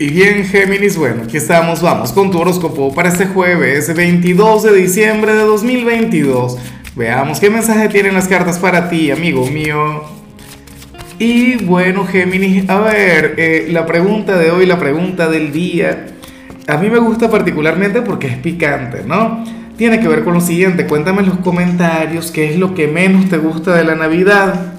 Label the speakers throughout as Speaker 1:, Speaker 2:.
Speaker 1: Y bien, Géminis, bueno, aquí estamos, vamos con tu horóscopo para este jueves 22 de diciembre de 2022. Veamos qué mensaje tienen las cartas para ti, amigo mío. Y bueno, Géminis, a ver, eh, la pregunta de hoy, la pregunta del día, a mí me gusta particularmente porque es picante, ¿no? Tiene que ver con lo siguiente, cuéntame en los comentarios qué es lo que menos te gusta de la Navidad.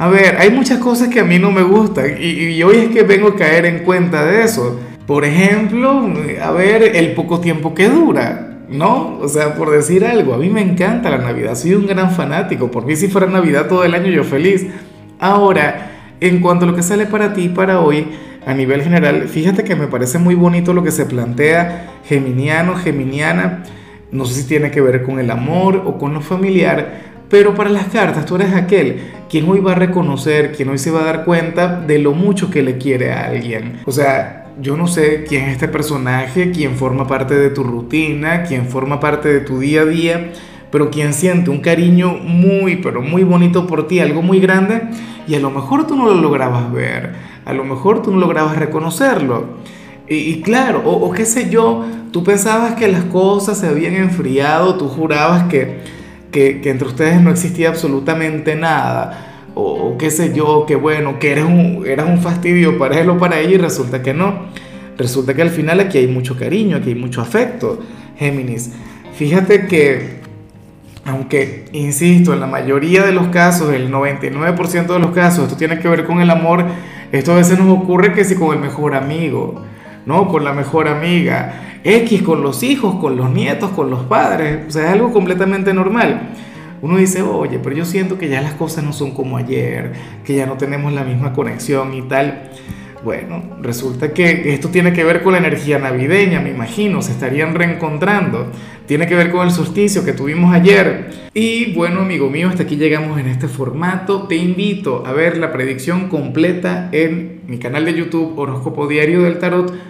Speaker 1: A ver, hay muchas cosas que a mí no me gustan y, hoy es que vengo a caer en cuenta de eso. Por ejemplo, a ver, el poco tiempo que dura, ¿no? O sea, por decir algo, a mí me encanta la Navidad, soy un gran fanático. Por mí si fuera Navidad todo el año yo feliz. Ahora, en cuanto a lo que sale para ti para hoy, a nivel general, fíjate que me parece muy bonito lo que se plantea geminiano, geminiana. No sé si tiene que ver con el amor o con lo familiar, pero para las cartas tú eres aquel quien hoy va a reconocer, quien hoy se va a dar cuenta de lo mucho que le quiere a alguien. O sea, yo no sé quién es este personaje, quién forma parte de tu rutina, quién forma parte de tu día a día, pero quien siente un cariño muy, pero muy bonito por ti, algo muy grande, y a lo mejor tú no lo lograbas ver, a lo mejor tú no lograbas reconocerlo. Y, claro, o, o qué sé yo, tú pensabas que las cosas se habían enfriado, tú jurabas que que, entre ustedes no existía absolutamente nada, o, qué sé yo, que bueno, que eres un, eras un fastidio para él o para ella y resulta que no. Resulta que al final aquí hay mucho cariño, aquí hay mucho afecto, Géminis. Fíjate que, aunque, insisto, en la mayoría de los casos, el 99% de los casos, esto tiene que ver con el amor, esto a veces nos ocurre que si con el mejor amigo, ¿no? Con la mejor amiga X con los hijos, con los nietos, con los padres, o sea, es algo completamente normal. Uno dice, oye, pero yo siento que ya las cosas no son como ayer, que ya no tenemos la misma conexión y tal. Bueno, resulta que esto tiene que ver con la energía navideña, me imagino, se estarían reencontrando. Tiene que ver con el solsticio que tuvimos ayer. Y bueno, amigo mío, hasta aquí llegamos en este formato. Te invito a ver la predicción completa en mi canal de YouTube Horóscopo Diario del Tarot